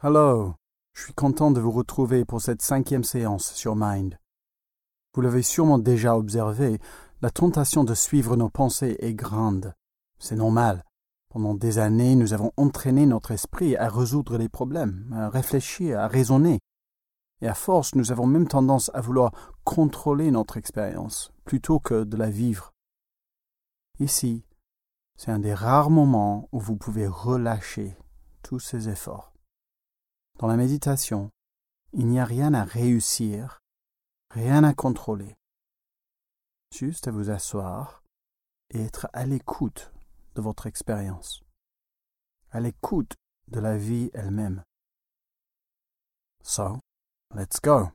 Hello, je suis content de vous retrouver pour cette cinquième séance sur Mind. Vous l'avez sûrement déjà observé, la tentation de suivre nos pensées est grande. C'est normal. Pendant des années, nous avons entraîné notre esprit à résoudre les problèmes, à réfléchir, à raisonner. Et à force, nous avons même tendance à vouloir contrôler notre expérience plutôt que de la vivre. Ici, c'est un des rares moments où vous pouvez relâcher tous ces efforts. Dans la méditation, il n'y a rien à réussir, rien à contrôler. Juste à vous asseoir et être à l'écoute de votre expérience, à l'écoute de la vie elle-même. So, let's go.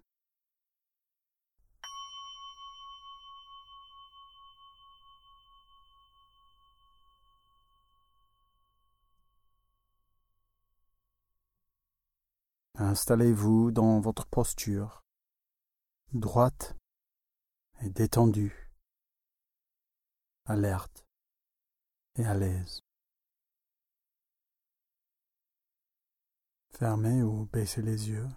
Installez-vous dans votre posture, droite et détendue, alerte et à l'aise. Fermez ou baissez les yeux.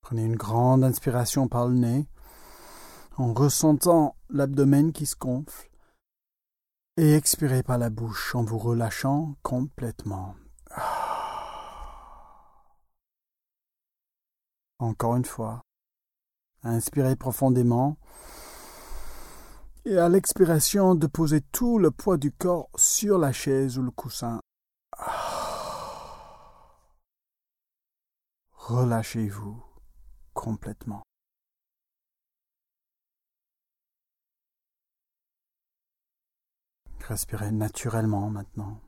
Prenez une grande inspiration par le nez en ressentant l'abdomen qui se gonfle et expirez par la bouche en vous relâchant complètement. Encore une fois. Inspirez profondément. Et à l'expiration, de poser tout le poids du corps sur la chaise ou le coussin. Relâchez-vous complètement. Respirez naturellement maintenant.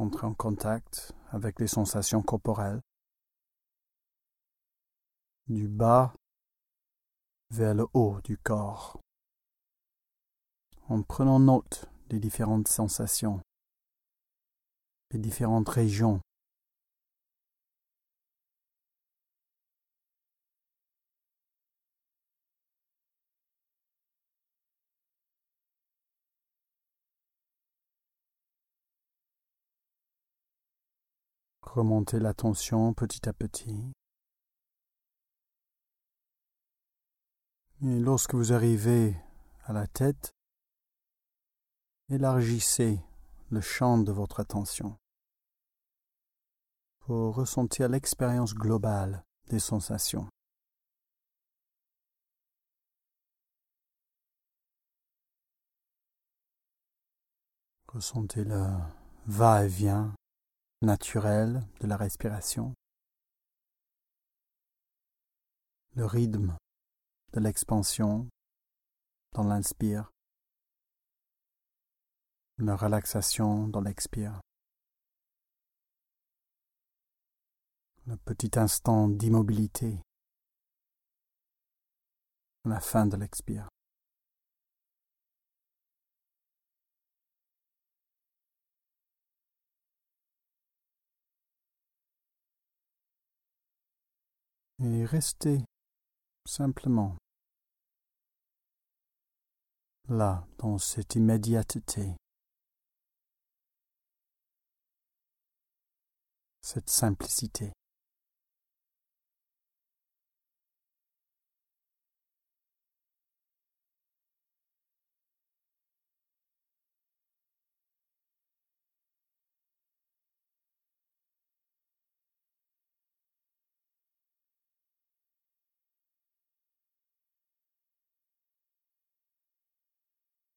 Entrez en contact avec les sensations corporelles. Du bas vers le haut du corps. En prenant note des différentes sensations, des différentes régions Remontez l'attention petit à petit. Et lorsque vous arrivez à la tête, élargissez le champ de votre attention pour ressentir l'expérience globale des sensations. Ressentez le va-et-vient naturel de la respiration, le rythme de l'expansion dans l'inspire, la relaxation dans l'expire, le petit instant d'immobilité. La fin de l'expire. Et restez simplement là dans cette immédiateté, cette simplicité.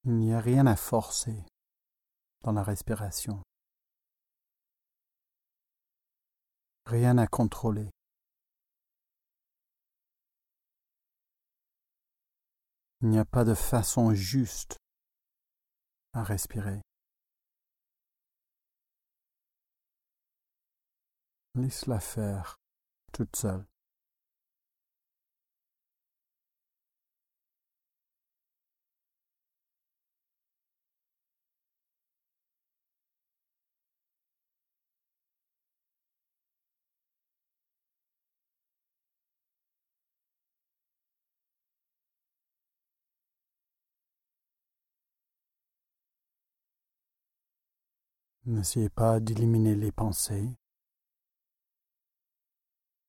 Il n'y a rien à forcer dans la respiration. Rien à contrôler. Il n'y a pas de façon juste à respirer. Laisse-la faire toute seule. N'essayez pas d'éliminer les pensées,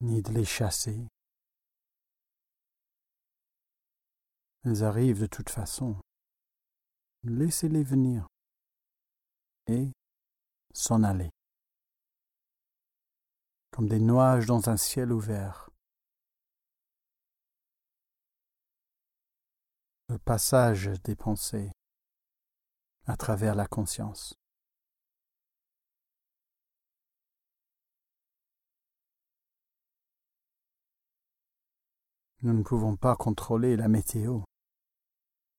ni de les chasser. Elles arrivent de toute façon. Laissez-les venir et s'en aller, comme des nuages dans un ciel ouvert. Le passage des pensées à travers la conscience. Nous ne pouvons pas contrôler la météo.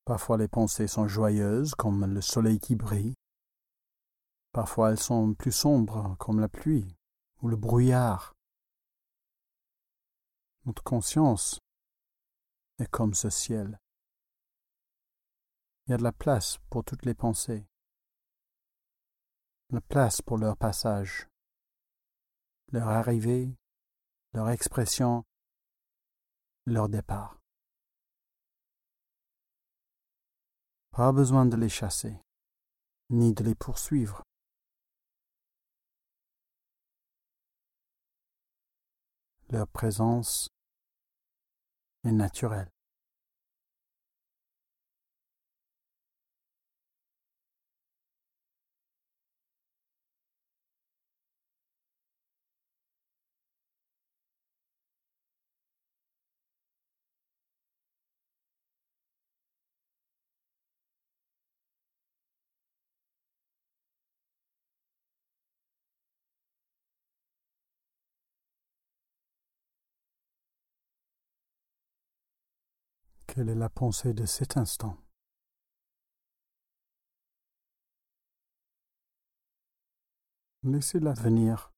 Parfois les pensées sont joyeuses comme le soleil qui brille. Parfois elles sont plus sombres comme la pluie ou le brouillard. Notre conscience est comme ce ciel. Il y a de la place pour toutes les pensées, la place pour leur passage, leur arrivée, leur expression leur départ. Pas besoin de les chasser, ni de les poursuivre. Leur présence est naturelle. Quelle est la pensée de cet instant Laissez-la venir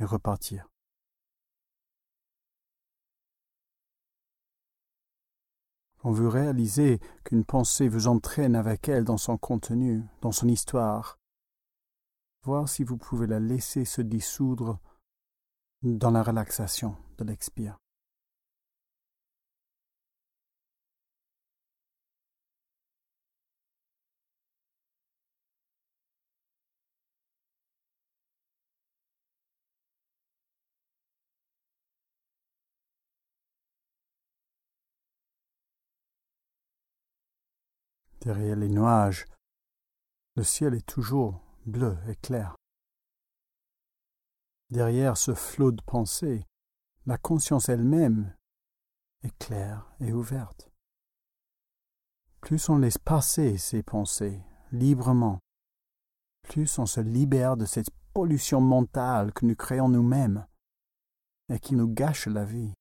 et repartir. Quand vous réalisez qu'une pensée vous entraîne avec elle dans son contenu, dans son histoire, voir si vous pouvez la laisser se dissoudre dans la relaxation de l'expire. Derrière les nuages, le ciel est toujours bleu et clair. Derrière ce flot de pensées, la conscience elle-même est claire et ouverte. Plus on laisse passer ces pensées librement, plus on se libère de cette pollution mentale que nous créons nous-mêmes et qui nous gâche la vie.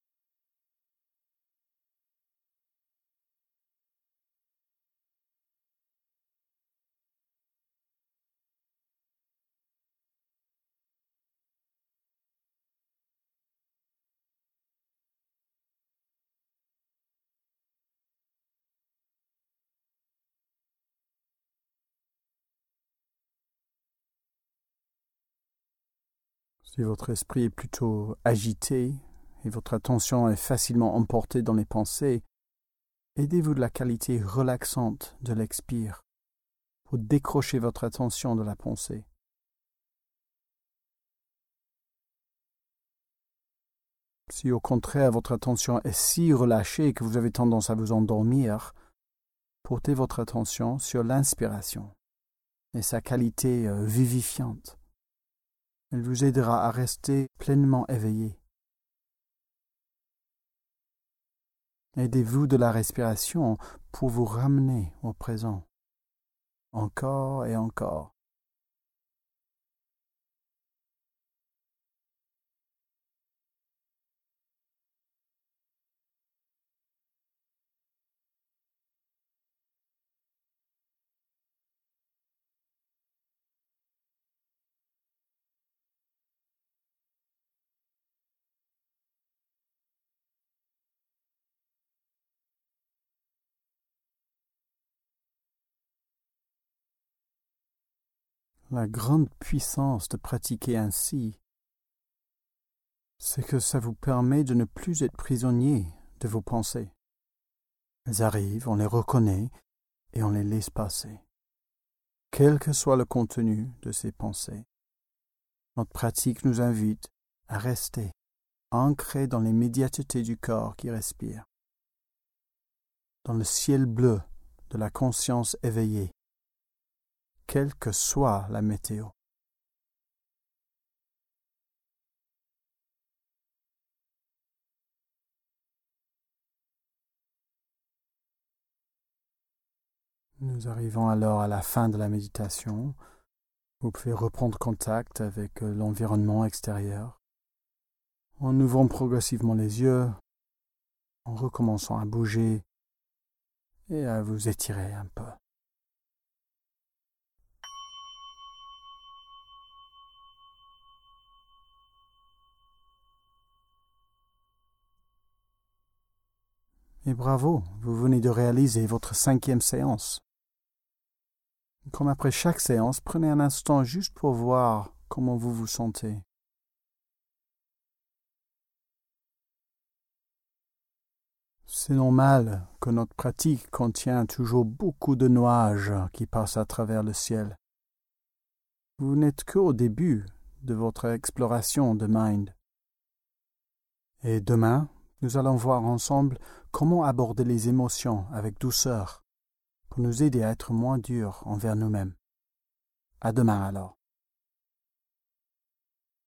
Si votre esprit est plutôt agité et votre attention est facilement emportée dans les pensées, aidez-vous de la qualité relaxante de l'expire pour décrocher votre attention de la pensée. Si au contraire votre attention est si relâchée que vous avez tendance à vous endormir, portez votre attention sur l'inspiration et sa qualité euh, vivifiante. Elle vous aidera à rester pleinement éveillé. Aidez-vous de la respiration pour vous ramener au présent, encore et encore. La grande puissance de pratiquer ainsi, c'est que ça vous permet de ne plus être prisonnier de vos pensées. Elles arrivent, on les reconnaît et on les laisse passer. quel que soit le contenu de ces pensées. Notre pratique nous invite à rester ancrés dans l'immédiateté du corps qui respire, dans le ciel bleu de la conscience éveillée, quelle que soit la météo. Nous arrivons alors à la fin de la méditation. Vous pouvez reprendre contact avec euh, l'environnement extérieur en ouvrant progressivement les yeux, en recommençant à bouger et à vous étirer un peu. Et bravo, vous venez de réaliser votre cinquième séance. Comme après chaque séance, prenez un instant juste pour voir comment vous vous sentez. C'est normal que notre pratique contient toujours beaucoup de nuages qui passent à travers le ciel. Vous n'êtes qu'au début de votre exploration de Mind. Et demain, nous allons voir ensemble comment aborder les émotions avec douceur pour nous aider à être moins durs envers nous-mêmes? À demain alors.